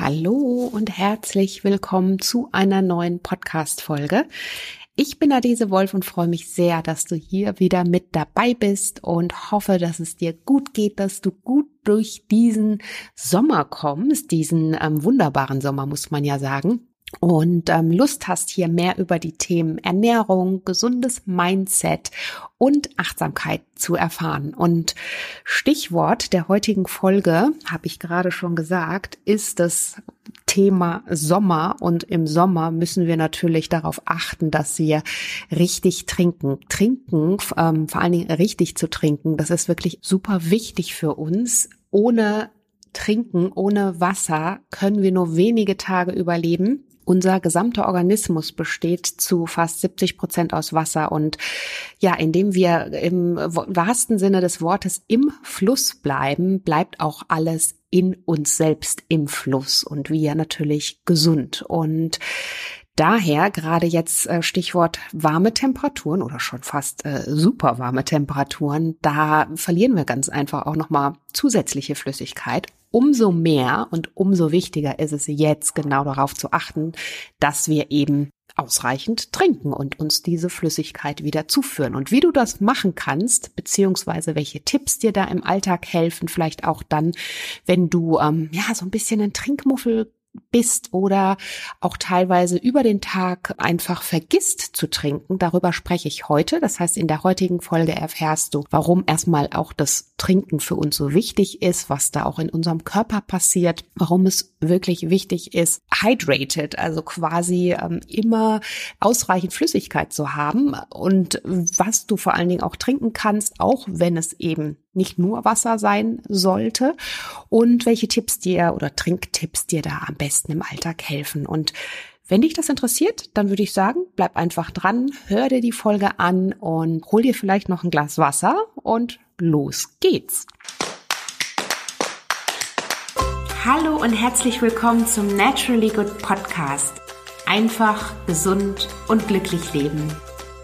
Hallo und herzlich willkommen zu einer neuen Podcast-Folge. Ich bin Adese Wolf und freue mich sehr, dass du hier wieder mit dabei bist und hoffe, dass es dir gut geht, dass du gut durch diesen Sommer kommst, diesen ähm, wunderbaren Sommer, muss man ja sagen und ähm, Lust hast, hier mehr über die Themen Ernährung, gesundes Mindset und Achtsamkeit zu erfahren. Und Stichwort der heutigen Folge, habe ich gerade schon gesagt, ist das Thema Sommer. Und im Sommer müssen wir natürlich darauf achten, dass wir richtig trinken. Trinken, ähm, vor allen Dingen richtig zu trinken, das ist wirklich super wichtig für uns. Ohne Trinken, ohne Wasser können wir nur wenige Tage überleben. Unser gesamter Organismus besteht zu fast 70 Prozent aus Wasser. Und ja, indem wir im wahrsten Sinne des Wortes im Fluss bleiben, bleibt auch alles in uns selbst im Fluss und wir natürlich gesund. Und Daher gerade jetzt äh, Stichwort warme Temperaturen oder schon fast äh, super warme Temperaturen, da verlieren wir ganz einfach auch noch mal zusätzliche Flüssigkeit umso mehr und umso wichtiger ist es jetzt genau darauf zu achten, dass wir eben ausreichend trinken und uns diese Flüssigkeit wieder zuführen. Und wie du das machen kannst, beziehungsweise welche Tipps dir da im Alltag helfen, vielleicht auch dann, wenn du ähm, ja so ein bisschen ein Trinkmuffel bist oder auch teilweise über den Tag einfach vergisst zu trinken. Darüber spreche ich heute. Das heißt, in der heutigen Folge erfährst du, warum erstmal auch das Trinken für uns so wichtig ist, was da auch in unserem Körper passiert, warum es wirklich wichtig ist, hydrated, also quasi ähm, immer ausreichend Flüssigkeit zu haben und was du vor allen Dingen auch trinken kannst, auch wenn es eben nicht nur Wasser sein sollte und welche Tipps dir oder Trinktipps dir da am besten im Alltag helfen. Und wenn dich das interessiert, dann würde ich sagen, bleib einfach dran, hör dir die Folge an und hol dir vielleicht noch ein Glas Wasser und los geht's. Hallo und herzlich willkommen zum Naturally Good Podcast. Einfach, gesund und glücklich leben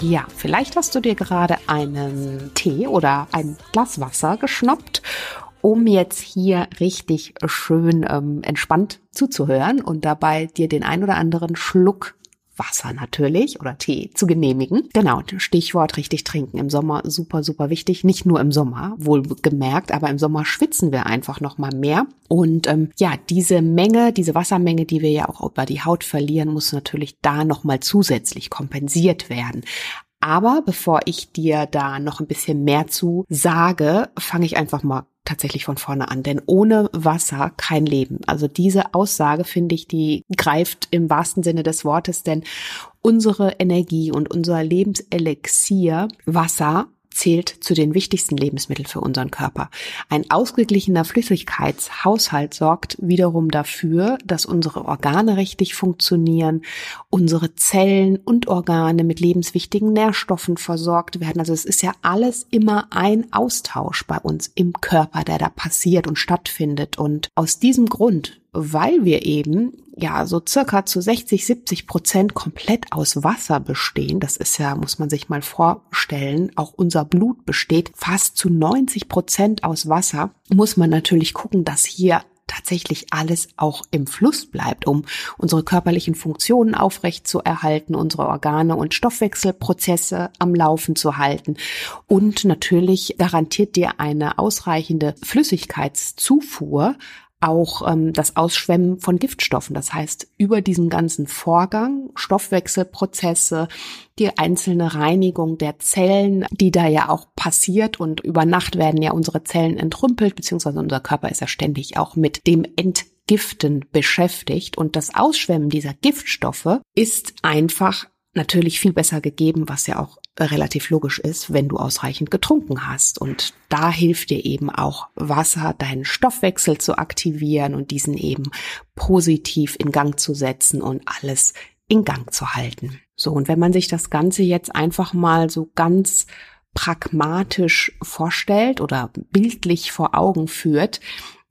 Ja, vielleicht hast du dir gerade einen Tee oder ein Glas Wasser geschnappt, um jetzt hier richtig schön ähm, entspannt zuzuhören und dabei dir den ein oder anderen Schluck Wasser natürlich oder Tee zu genehmigen. Genau, Stichwort richtig trinken. Im Sommer super, super wichtig. Nicht nur im Sommer, wohl gemerkt, aber im Sommer schwitzen wir einfach noch mal mehr. Und ähm, ja, diese Menge, diese Wassermenge, die wir ja auch über die Haut verlieren, muss natürlich da noch mal zusätzlich kompensiert werden. Aber bevor ich dir da noch ein bisschen mehr zu sage, fange ich einfach mal tatsächlich von vorne an, denn ohne Wasser kein Leben. Also diese Aussage finde ich, die greift im wahrsten Sinne des Wortes, denn unsere Energie und unser Lebenselixier Wasser zählt zu den wichtigsten Lebensmitteln für unseren Körper. Ein ausgeglichener Flüssigkeitshaushalt sorgt wiederum dafür, dass unsere Organe richtig funktionieren, unsere Zellen und Organe mit lebenswichtigen Nährstoffen versorgt werden. Also es ist ja alles immer ein Austausch bei uns im Körper, der da passiert und stattfindet. Und aus diesem Grund weil wir eben ja so circa zu 60, 70 Prozent komplett aus Wasser bestehen. Das ist ja, muss man sich mal vorstellen, auch unser Blut besteht fast zu 90 Prozent aus Wasser. Muss man natürlich gucken, dass hier tatsächlich alles auch im Fluss bleibt, um unsere körperlichen Funktionen aufrecht zu erhalten, unsere Organe und Stoffwechselprozesse am Laufen zu halten. Und natürlich garantiert dir eine ausreichende Flüssigkeitszufuhr auch ähm, das Ausschwemmen von Giftstoffen. Das heißt, über diesen ganzen Vorgang, Stoffwechselprozesse, die einzelne Reinigung der Zellen, die da ja auch passiert und über Nacht werden ja unsere Zellen entrümpelt, beziehungsweise unser Körper ist ja ständig auch mit dem Entgiften beschäftigt und das Ausschwemmen dieser Giftstoffe ist einfach natürlich viel besser gegeben, was ja auch relativ logisch ist, wenn du ausreichend getrunken hast. Und da hilft dir eben auch Wasser, deinen Stoffwechsel zu aktivieren und diesen eben positiv in Gang zu setzen und alles in Gang zu halten. So, und wenn man sich das Ganze jetzt einfach mal so ganz pragmatisch vorstellt oder bildlich vor Augen führt,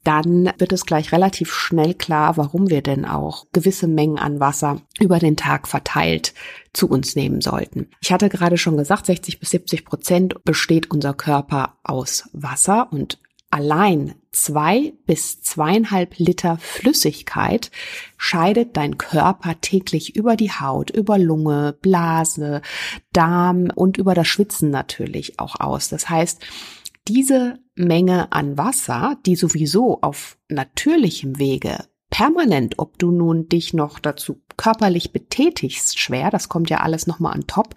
dann wird es gleich relativ schnell klar, warum wir denn auch gewisse Mengen an Wasser über den Tag verteilt zu uns nehmen sollten. Ich hatte gerade schon gesagt, 60 bis 70 Prozent besteht unser Körper aus Wasser und allein zwei bis zweieinhalb Liter Flüssigkeit scheidet dein Körper täglich über die Haut, über Lunge, Blase, Darm und über das Schwitzen natürlich auch aus. Das heißt, diese Menge an Wasser, die sowieso auf natürlichem Wege permanent, ob du nun dich noch dazu körperlich betätigst, schwer, das kommt ja alles nochmal an top,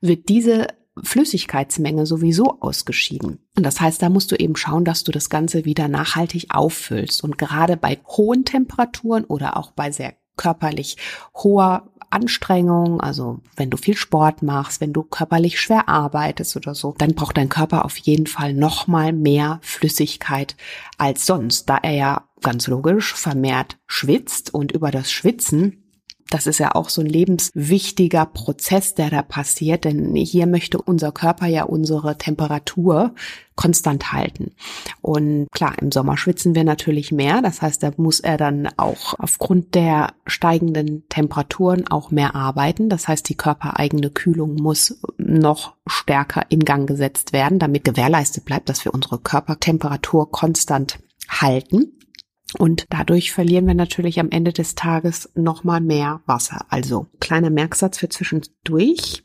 wird diese Flüssigkeitsmenge sowieso ausgeschieden. Und das heißt, da musst du eben schauen, dass du das Ganze wieder nachhaltig auffüllst. Und gerade bei hohen Temperaturen oder auch bei sehr körperlich hoher Anstrengung, also wenn du viel Sport machst, wenn du körperlich schwer arbeitest oder so, dann braucht dein Körper auf jeden Fall nochmal mehr Flüssigkeit als sonst, da er ja ganz logisch vermehrt schwitzt und über das Schwitzen das ist ja auch so ein lebenswichtiger Prozess, der da passiert, denn hier möchte unser Körper ja unsere Temperatur konstant halten. Und klar, im Sommer schwitzen wir natürlich mehr, das heißt, da muss er dann auch aufgrund der steigenden Temperaturen auch mehr arbeiten. Das heißt, die körpereigene Kühlung muss noch stärker in Gang gesetzt werden, damit gewährleistet bleibt, dass wir unsere Körpertemperatur konstant halten. Und dadurch verlieren wir natürlich am Ende des Tages nochmal mehr Wasser. Also kleiner Merksatz für zwischendurch.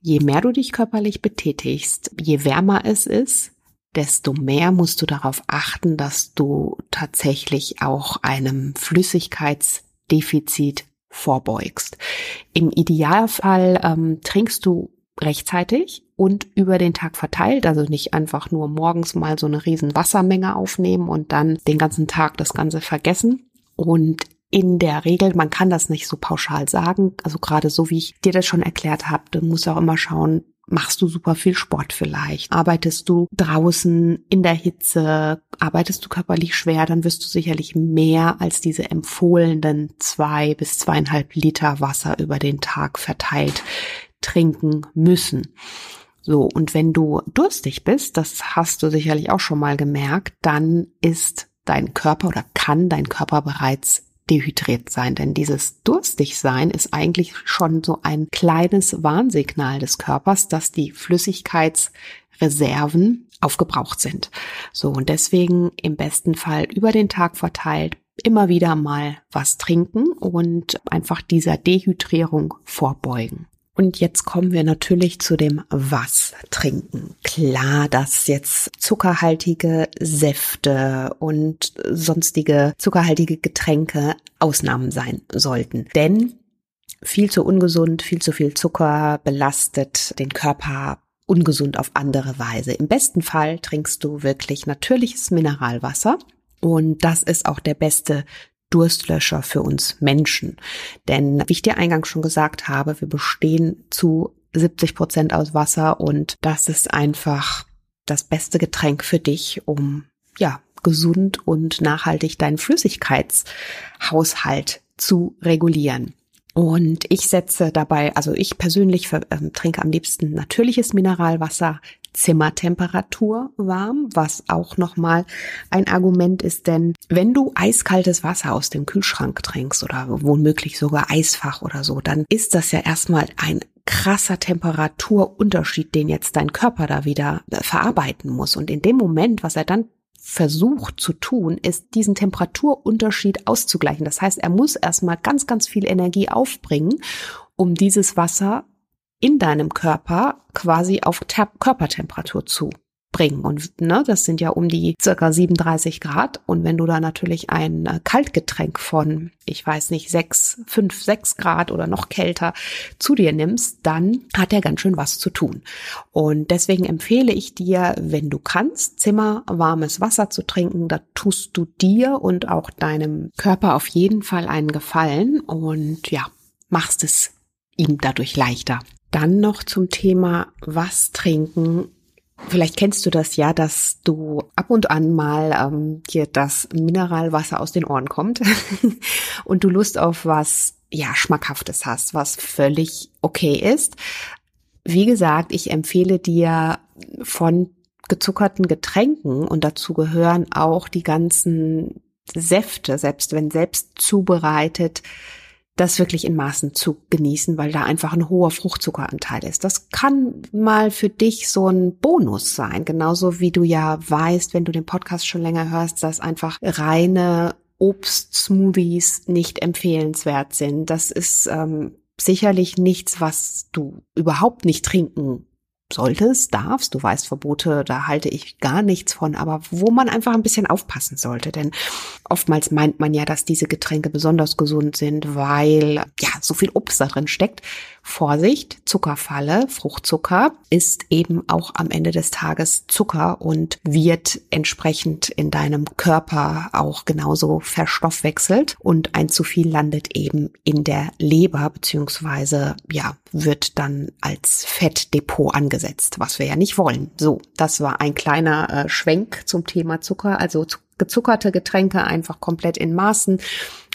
Je mehr du dich körperlich betätigst, je wärmer es ist, desto mehr musst du darauf achten, dass du tatsächlich auch einem Flüssigkeitsdefizit vorbeugst. Im Idealfall ähm, trinkst du rechtzeitig und über den Tag verteilt, also nicht einfach nur morgens mal so eine riesen Wassermenge aufnehmen und dann den ganzen Tag das Ganze vergessen. Und in der Regel, man kann das nicht so pauschal sagen, also gerade so wie ich dir das schon erklärt habe, du musst auch immer schauen, machst du super viel Sport vielleicht? Arbeitest du draußen in der Hitze? Arbeitest du körperlich schwer? Dann wirst du sicherlich mehr als diese empfohlenen zwei bis zweieinhalb Liter Wasser über den Tag verteilt trinken müssen. So, und wenn du durstig bist, das hast du sicherlich auch schon mal gemerkt, dann ist dein Körper oder kann dein Körper bereits dehydriert sein. Denn dieses Durstigsein ist eigentlich schon so ein kleines Warnsignal des Körpers, dass die Flüssigkeitsreserven aufgebraucht sind. So, und deswegen im besten Fall über den Tag verteilt immer wieder mal was trinken und einfach dieser Dehydrierung vorbeugen. Und jetzt kommen wir natürlich zu dem Was trinken. Klar, dass jetzt zuckerhaltige Säfte und sonstige zuckerhaltige Getränke Ausnahmen sein sollten. Denn viel zu ungesund, viel zu viel Zucker belastet den Körper ungesund auf andere Weise. Im besten Fall trinkst du wirklich natürliches Mineralwasser. Und das ist auch der beste Durstlöscher für uns Menschen. Denn wie ich dir eingangs schon gesagt habe, wir bestehen zu 70 Prozent aus Wasser und das ist einfach das beste Getränk für dich, um ja gesund und nachhaltig deinen Flüssigkeitshaushalt zu regulieren. Und ich setze dabei, also ich persönlich äh, trinke am liebsten natürliches Mineralwasser, Zimmertemperatur warm, was auch nochmal ein Argument ist, denn wenn du eiskaltes Wasser aus dem Kühlschrank trinkst oder womöglich sogar Eisfach oder so, dann ist das ja erstmal ein krasser Temperaturunterschied, den jetzt dein Körper da wieder äh, verarbeiten muss. Und in dem Moment, was er dann versucht zu tun, ist diesen Temperaturunterschied auszugleichen. Das heißt, er muss erstmal ganz, ganz viel Energie aufbringen, um dieses Wasser in deinem Körper quasi auf Körpertemperatur zu bringen. Und ne, das sind ja um die circa 37 Grad. Und wenn du da natürlich ein äh, Kaltgetränk von, ich weiß nicht, 6, 5, 6 Grad oder noch kälter zu dir nimmst, dann hat er ganz schön was zu tun. Und deswegen empfehle ich dir, wenn du kannst, zimmerwarmes Wasser zu trinken. Da tust du dir und auch deinem Körper auf jeden Fall einen Gefallen. Und ja, machst es ihm dadurch leichter. Dann noch zum Thema was trinken. Vielleicht kennst du das ja, dass du ab und an mal ähm, dir das Mineralwasser aus den Ohren kommt und du Lust auf was ja schmackhaftes hast, was völlig okay ist. Wie gesagt, ich empfehle dir von gezuckerten Getränken und dazu gehören auch die ganzen Säfte, selbst wenn selbst zubereitet, das wirklich in Maßen zu genießen, weil da einfach ein hoher Fruchtzuckeranteil ist. Das kann mal für dich so ein Bonus sein, genauso wie du ja weißt, wenn du den Podcast schon länger hörst, dass einfach reine Obstsmoothies nicht empfehlenswert sind. Das ist ähm, sicherlich nichts, was du überhaupt nicht trinken solltest, darfst, du weißt Verbote, da halte ich gar nichts von, aber wo man einfach ein bisschen aufpassen sollte, denn oftmals meint man ja, dass diese Getränke besonders gesund sind, weil ja so viel Obst da drin steckt. Vorsicht, Zuckerfalle, Fruchtzucker ist eben auch am Ende des Tages Zucker und wird entsprechend in deinem Körper auch genauso verstoffwechselt. Und ein zu viel landet eben in der Leber beziehungsweise ja wird dann als Fettdepot angesetzt, was wir ja nicht wollen. So, das war ein kleiner äh, Schwenk zum Thema Zucker, also gezuckerte Getränke einfach komplett in Maßen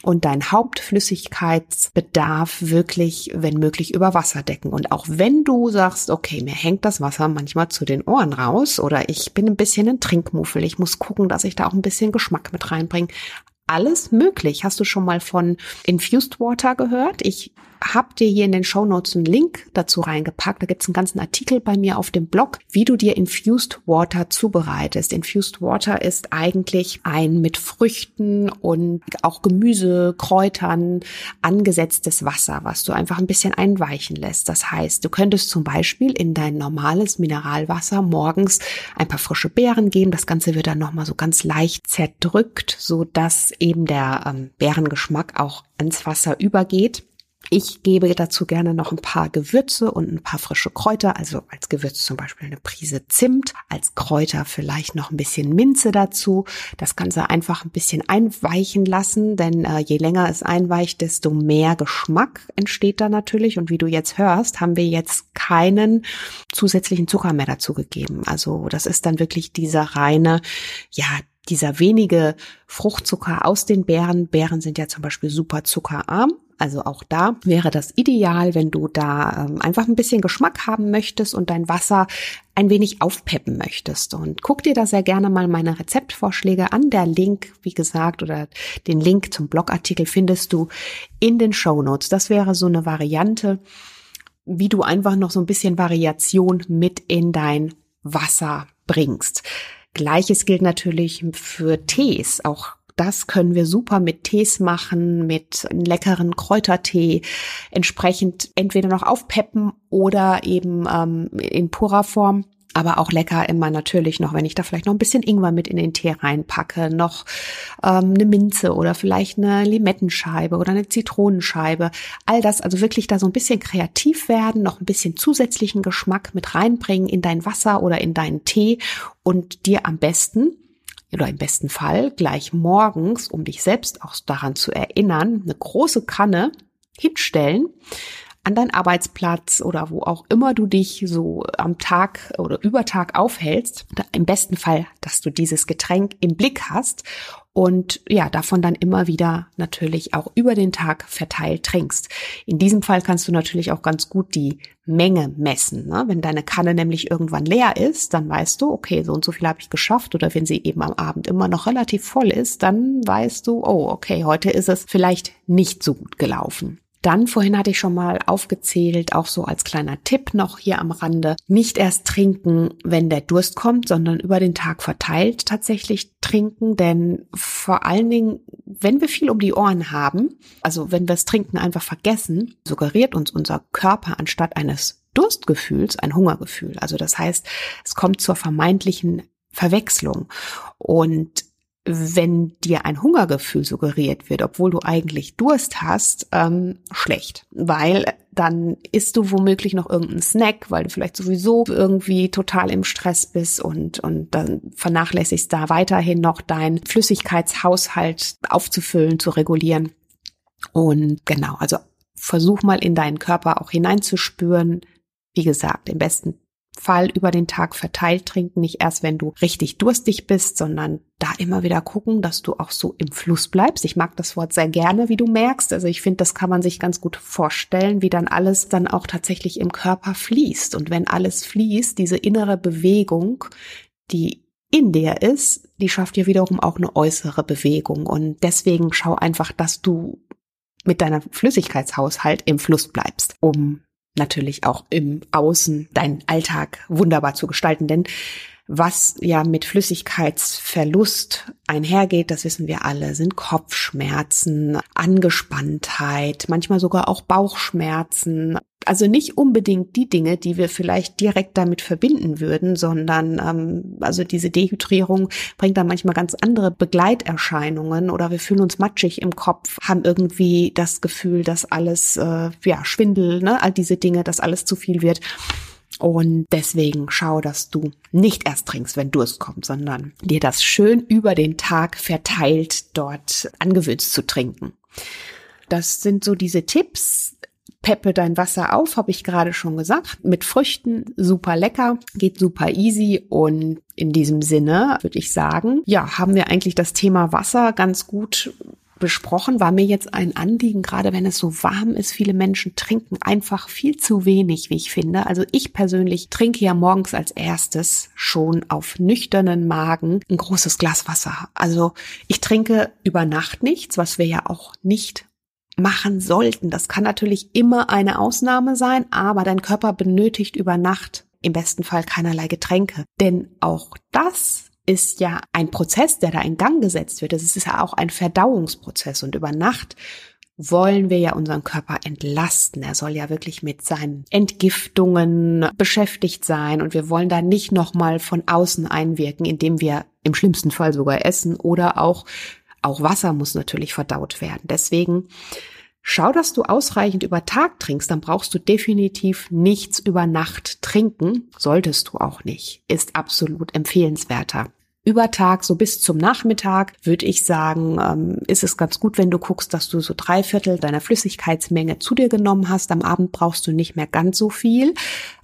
und dein Hauptflüssigkeitsbedarf wirklich, wenn möglich, über Wasser decken. Und auch wenn du sagst, okay, mir hängt das Wasser manchmal zu den Ohren raus oder ich bin ein bisschen ein Trinkmuffel, ich muss gucken, dass ich da auch ein bisschen Geschmack mit reinbringe. Alles möglich. Hast du schon mal von Infused Water gehört? Ich hab dir hier in den Show Notes einen Link dazu reingepackt. Da gibt's einen ganzen Artikel bei mir auf dem Blog, wie du dir Infused Water zubereitest. Infused Water ist eigentlich ein mit Früchten und auch Gemüse, Kräutern angesetztes Wasser, was du einfach ein bisschen einweichen lässt. Das heißt, du könntest zum Beispiel in dein normales Mineralwasser morgens ein paar frische Beeren geben. Das Ganze wird dann nochmal so ganz leicht zerdrückt, so dass eben der ähm, Beerengeschmack auch ans Wasser übergeht. Ich gebe dazu gerne noch ein paar Gewürze und ein paar frische Kräuter, also als Gewürz zum Beispiel eine Prise Zimt, als Kräuter vielleicht noch ein bisschen Minze dazu. Das Ganze einfach ein bisschen einweichen lassen, denn äh, je länger es einweicht, desto mehr Geschmack entsteht da natürlich. Und wie du jetzt hörst, haben wir jetzt keinen zusätzlichen Zucker mehr dazu gegeben. Also das ist dann wirklich dieser reine, ja, dieser wenige Fruchtzucker aus den Beeren. Beeren sind ja zum Beispiel super zuckerarm. Also auch da wäre das ideal, wenn du da ähm, einfach ein bisschen Geschmack haben möchtest und dein Wasser ein wenig aufpeppen möchtest. Und guck dir da sehr gerne mal meine Rezeptvorschläge an. Der Link, wie gesagt, oder den Link zum Blogartikel findest du in den Show Notes. Das wäre so eine Variante, wie du einfach noch so ein bisschen Variation mit in dein Wasser bringst. Gleiches gilt natürlich für Tees. Auch das können wir super mit Tees machen, mit einem leckeren Kräutertee, entsprechend entweder noch aufpeppen oder eben ähm, in purer Form. Aber auch lecker immer natürlich noch, wenn ich da vielleicht noch ein bisschen Ingwer mit in den Tee reinpacke, noch ähm, eine Minze oder vielleicht eine Limettenscheibe oder eine Zitronenscheibe. All das, also wirklich da so ein bisschen kreativ werden, noch ein bisschen zusätzlichen Geschmack mit reinbringen in dein Wasser oder in deinen Tee und dir am besten oder im besten Fall gleich morgens, um dich selbst auch daran zu erinnern, eine große Kanne hinstellen an deinen Arbeitsplatz oder wo auch immer du dich so am Tag oder über Tag aufhältst. Im besten Fall, dass du dieses Getränk im Blick hast und ja, davon dann immer wieder natürlich auch über den Tag verteilt trinkst. In diesem Fall kannst du natürlich auch ganz gut die Menge messen. Ne? Wenn deine Kanne nämlich irgendwann leer ist, dann weißt du, okay, so und so viel habe ich geschafft. Oder wenn sie eben am Abend immer noch relativ voll ist, dann weißt du, oh, okay, heute ist es vielleicht nicht so gut gelaufen. Dann, vorhin hatte ich schon mal aufgezählt, auch so als kleiner Tipp noch hier am Rande, nicht erst trinken, wenn der Durst kommt, sondern über den Tag verteilt tatsächlich trinken, denn vor allen Dingen, wenn wir viel um die Ohren haben, also wenn wir das Trinken einfach vergessen, suggeriert uns unser Körper anstatt eines Durstgefühls ein Hungergefühl. Also das heißt, es kommt zur vermeintlichen Verwechslung. Und wenn dir ein Hungergefühl suggeriert wird, obwohl du eigentlich Durst hast, ähm, schlecht. Weil dann isst du womöglich noch irgendeinen Snack, weil du vielleicht sowieso irgendwie total im Stress bist und, und dann vernachlässigst da weiterhin noch deinen Flüssigkeitshaushalt aufzufüllen, zu regulieren. Und genau, also versuch mal in deinen Körper auch hineinzuspüren. Wie gesagt, im besten Fall über den Tag verteilt trinken, nicht erst wenn du richtig durstig bist, sondern da immer wieder gucken, dass du auch so im Fluss bleibst. Ich mag das Wort sehr gerne, wie du merkst. Also ich finde, das kann man sich ganz gut vorstellen, wie dann alles dann auch tatsächlich im Körper fließt. Und wenn alles fließt, diese innere Bewegung, die in dir ist, die schafft ja wiederum auch eine äußere Bewegung. Und deswegen schau einfach, dass du mit deiner Flüssigkeitshaushalt im Fluss bleibst, um natürlich auch im Außen deinen Alltag wunderbar zu gestalten. Denn was ja mit Flüssigkeitsverlust einhergeht, das wissen wir alle, sind Kopfschmerzen, Angespanntheit, manchmal sogar auch Bauchschmerzen. Also nicht unbedingt die Dinge, die wir vielleicht direkt damit verbinden würden, sondern ähm, also diese Dehydrierung bringt dann manchmal ganz andere Begleiterscheinungen oder wir fühlen uns matschig im Kopf, haben irgendwie das Gefühl, dass alles äh, ja Schwindel, ne, all diese Dinge, dass alles zu viel wird. Und deswegen schau, dass du nicht erst trinkst, wenn Durst kommt, sondern dir das schön über den Tag verteilt dort angewöhnst zu trinken. Das sind so diese Tipps. Peppe dein Wasser auf, habe ich gerade schon gesagt. Mit Früchten super lecker, geht super easy und in diesem Sinne würde ich sagen, ja, haben wir eigentlich das Thema Wasser ganz gut besprochen, war mir jetzt ein Anliegen, gerade wenn es so warm ist. Viele Menschen trinken einfach viel zu wenig, wie ich finde. Also ich persönlich trinke ja morgens als erstes schon auf nüchternen Magen ein großes Glas Wasser. Also ich trinke über Nacht nichts, was wir ja auch nicht machen sollten. Das kann natürlich immer eine Ausnahme sein, aber dein Körper benötigt über Nacht im besten Fall keinerlei Getränke. Denn auch das ist ja ein Prozess, der da in Gang gesetzt wird. Das ist ja auch ein Verdauungsprozess und über Nacht wollen wir ja unseren Körper entlasten. Er soll ja wirklich mit seinen Entgiftungen beschäftigt sein und wir wollen da nicht nochmal von außen einwirken, indem wir im schlimmsten Fall sogar essen oder auch, auch Wasser muss natürlich verdaut werden. Deswegen Schau, dass du ausreichend über Tag trinkst, dann brauchst du definitiv nichts über Nacht trinken, solltest du auch nicht, ist absolut empfehlenswerter. Über Tag, so bis zum Nachmittag, würde ich sagen, ähm, ist es ganz gut, wenn du guckst, dass du so drei Viertel deiner Flüssigkeitsmenge zu dir genommen hast. Am Abend brauchst du nicht mehr ganz so viel.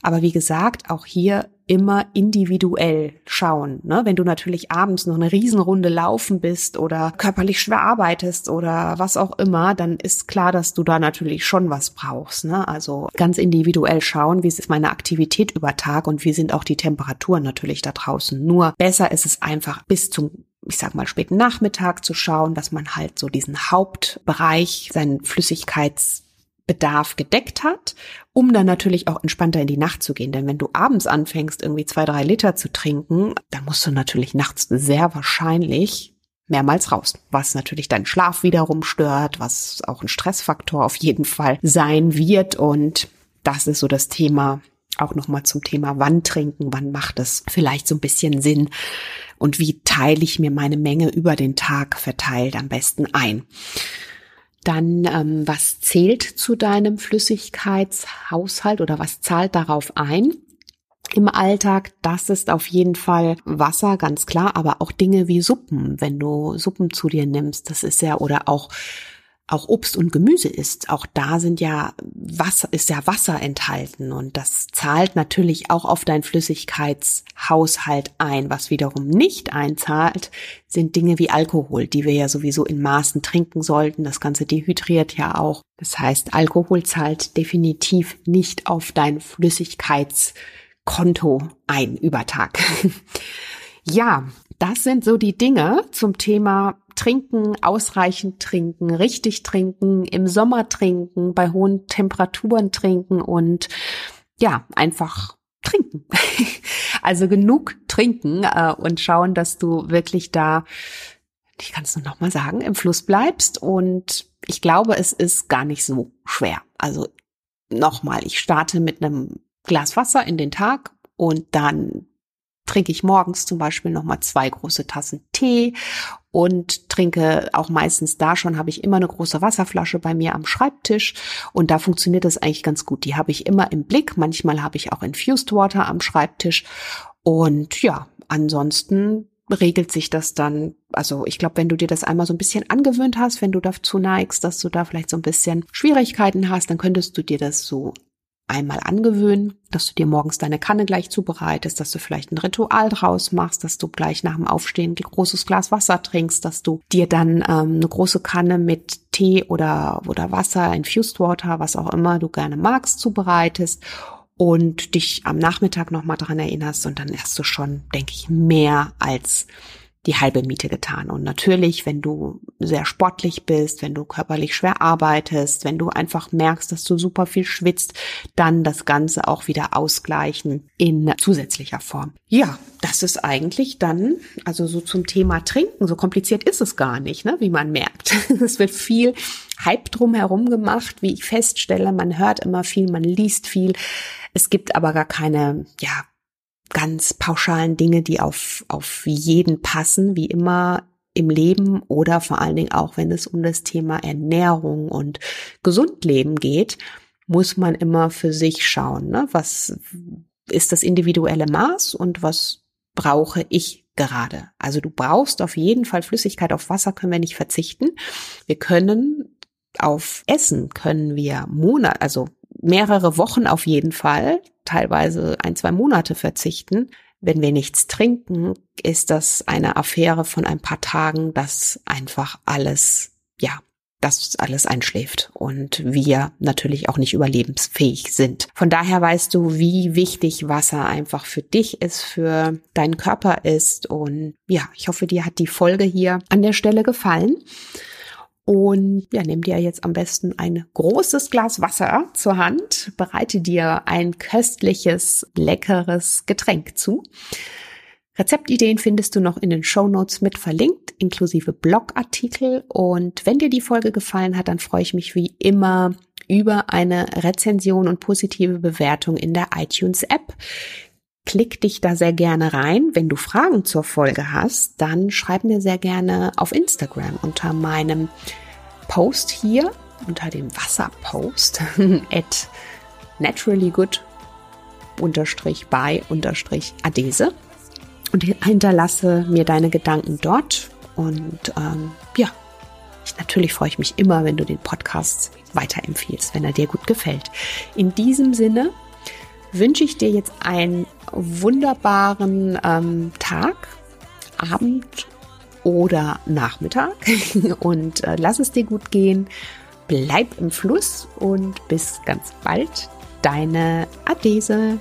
Aber wie gesagt, auch hier immer individuell schauen. Ne? Wenn du natürlich abends noch eine Riesenrunde laufen bist oder körperlich schwer arbeitest oder was auch immer, dann ist klar, dass du da natürlich schon was brauchst. Ne? Also ganz individuell schauen, wie ist meine Aktivität über Tag und wie sind auch die Temperaturen natürlich da draußen. Nur besser ist es einfach bis zum ich sag mal, späten Nachmittag zu schauen, dass man halt so diesen Hauptbereich, seinen Flüssigkeits Bedarf gedeckt hat, um dann natürlich auch entspannter in die Nacht zu gehen. Denn wenn du abends anfängst, irgendwie zwei, drei Liter zu trinken, dann musst du natürlich nachts sehr wahrscheinlich mehrmals raus, was natürlich deinen Schlaf wiederum stört, was auch ein Stressfaktor auf jeden Fall sein wird. Und das ist so das Thema, auch nochmal zum Thema wann trinken, wann macht es vielleicht so ein bisschen Sinn und wie teile ich mir meine Menge über den Tag verteilt am besten ein. Dann, ähm, was zählt zu deinem Flüssigkeitshaushalt oder was zahlt darauf ein? Im Alltag, das ist auf jeden Fall Wasser, ganz klar, aber auch Dinge wie Suppen, wenn du Suppen zu dir nimmst, das ist ja, oder auch auch Obst und Gemüse isst, auch da sind ja Wasser, ist ja Wasser enthalten und das zahlt natürlich auch auf dein Flüssigkeitshaushalt ein. Was wiederum nicht einzahlt, sind Dinge wie Alkohol, die wir ja sowieso in Maßen trinken sollten. Das Ganze dehydriert ja auch. Das heißt, Alkohol zahlt definitiv nicht auf dein Flüssigkeitskonto ein über Tag. ja, das sind so die Dinge zum Thema trinken, ausreichend trinken, richtig trinken, im Sommer trinken, bei hohen Temperaturen trinken und ja, einfach trinken. also genug trinken äh, und schauen, dass du wirklich da, ich kann es nur noch mal sagen, im Fluss bleibst. Und ich glaube, es ist gar nicht so schwer. Also nochmal, ich starte mit einem Glas Wasser in den Tag und dann trinke ich morgens zum Beispiel nochmal zwei große Tassen Tee und trinke auch meistens da schon, habe ich immer eine große Wasserflasche bei mir am Schreibtisch und da funktioniert das eigentlich ganz gut. Die habe ich immer im Blick. Manchmal habe ich auch Infused Water am Schreibtisch und ja, ansonsten regelt sich das dann. Also ich glaube, wenn du dir das einmal so ein bisschen angewöhnt hast, wenn du dazu neigst, dass du da vielleicht so ein bisschen Schwierigkeiten hast, dann könntest du dir das so einmal angewöhnen, dass du dir morgens deine Kanne gleich zubereitest, dass du vielleicht ein Ritual draus machst, dass du gleich nach dem Aufstehen ein großes Glas Wasser trinkst, dass du dir dann ähm, eine große Kanne mit Tee oder, oder Wasser, Infused Water, was auch immer du gerne magst, zubereitest und dich am Nachmittag nochmal dran erinnerst und dann hast du schon, denke ich, mehr als die halbe Miete getan. Und natürlich, wenn du sehr sportlich bist, wenn du körperlich schwer arbeitest, wenn du einfach merkst, dass du super viel schwitzt, dann das Ganze auch wieder ausgleichen in zusätzlicher Form. Ja, das ist eigentlich dann, also so zum Thema Trinken, so kompliziert ist es gar nicht, ne, wie man merkt. Es wird viel Hype drumherum gemacht, wie ich feststelle. Man hört immer viel, man liest viel. Es gibt aber gar keine, ja, ganz pauschalen Dinge, die auf, auf jeden passen, wie immer im Leben oder vor allen Dingen auch, wenn es um das Thema Ernährung und Gesundleben geht, muss man immer für sich schauen, ne? was ist das individuelle Maß und was brauche ich gerade. Also du brauchst auf jeden Fall Flüssigkeit, auf Wasser können wir nicht verzichten. Wir können auf Essen können wir Monat, also mehrere Wochen auf jeden Fall, teilweise ein, zwei Monate verzichten. Wenn wir nichts trinken, ist das eine Affäre von ein paar Tagen, dass einfach alles, ja, dass alles einschläft und wir natürlich auch nicht überlebensfähig sind. Von daher weißt du, wie wichtig Wasser einfach für dich ist, für deinen Körper ist. Und ja, ich hoffe, dir hat die Folge hier an der Stelle gefallen. Und ja, nimm dir jetzt am besten ein großes Glas Wasser zur Hand, bereite dir ein köstliches, leckeres Getränk zu. Rezeptideen findest du noch in den Show Notes mit verlinkt, inklusive Blogartikel. Und wenn dir die Folge gefallen hat, dann freue ich mich wie immer über eine Rezension und positive Bewertung in der iTunes App. Klick dich da sehr gerne rein. Wenn du Fragen zur Folge hast, dann schreib mir sehr gerne auf Instagram unter meinem Post hier, unter dem Wasserpost at naturallygood unterstrich by unterstrich adese und hinterlasse mir deine Gedanken dort. Und ähm, ja, ich, natürlich freue ich mich immer, wenn du den Podcast weiterempfiehlst, wenn er dir gut gefällt. In diesem Sinne wünsche ich dir jetzt einen wunderbaren ähm, Tag, Abend oder Nachmittag und äh, lass es dir gut gehen. Bleib im Fluss und bis ganz bald. Deine Adese.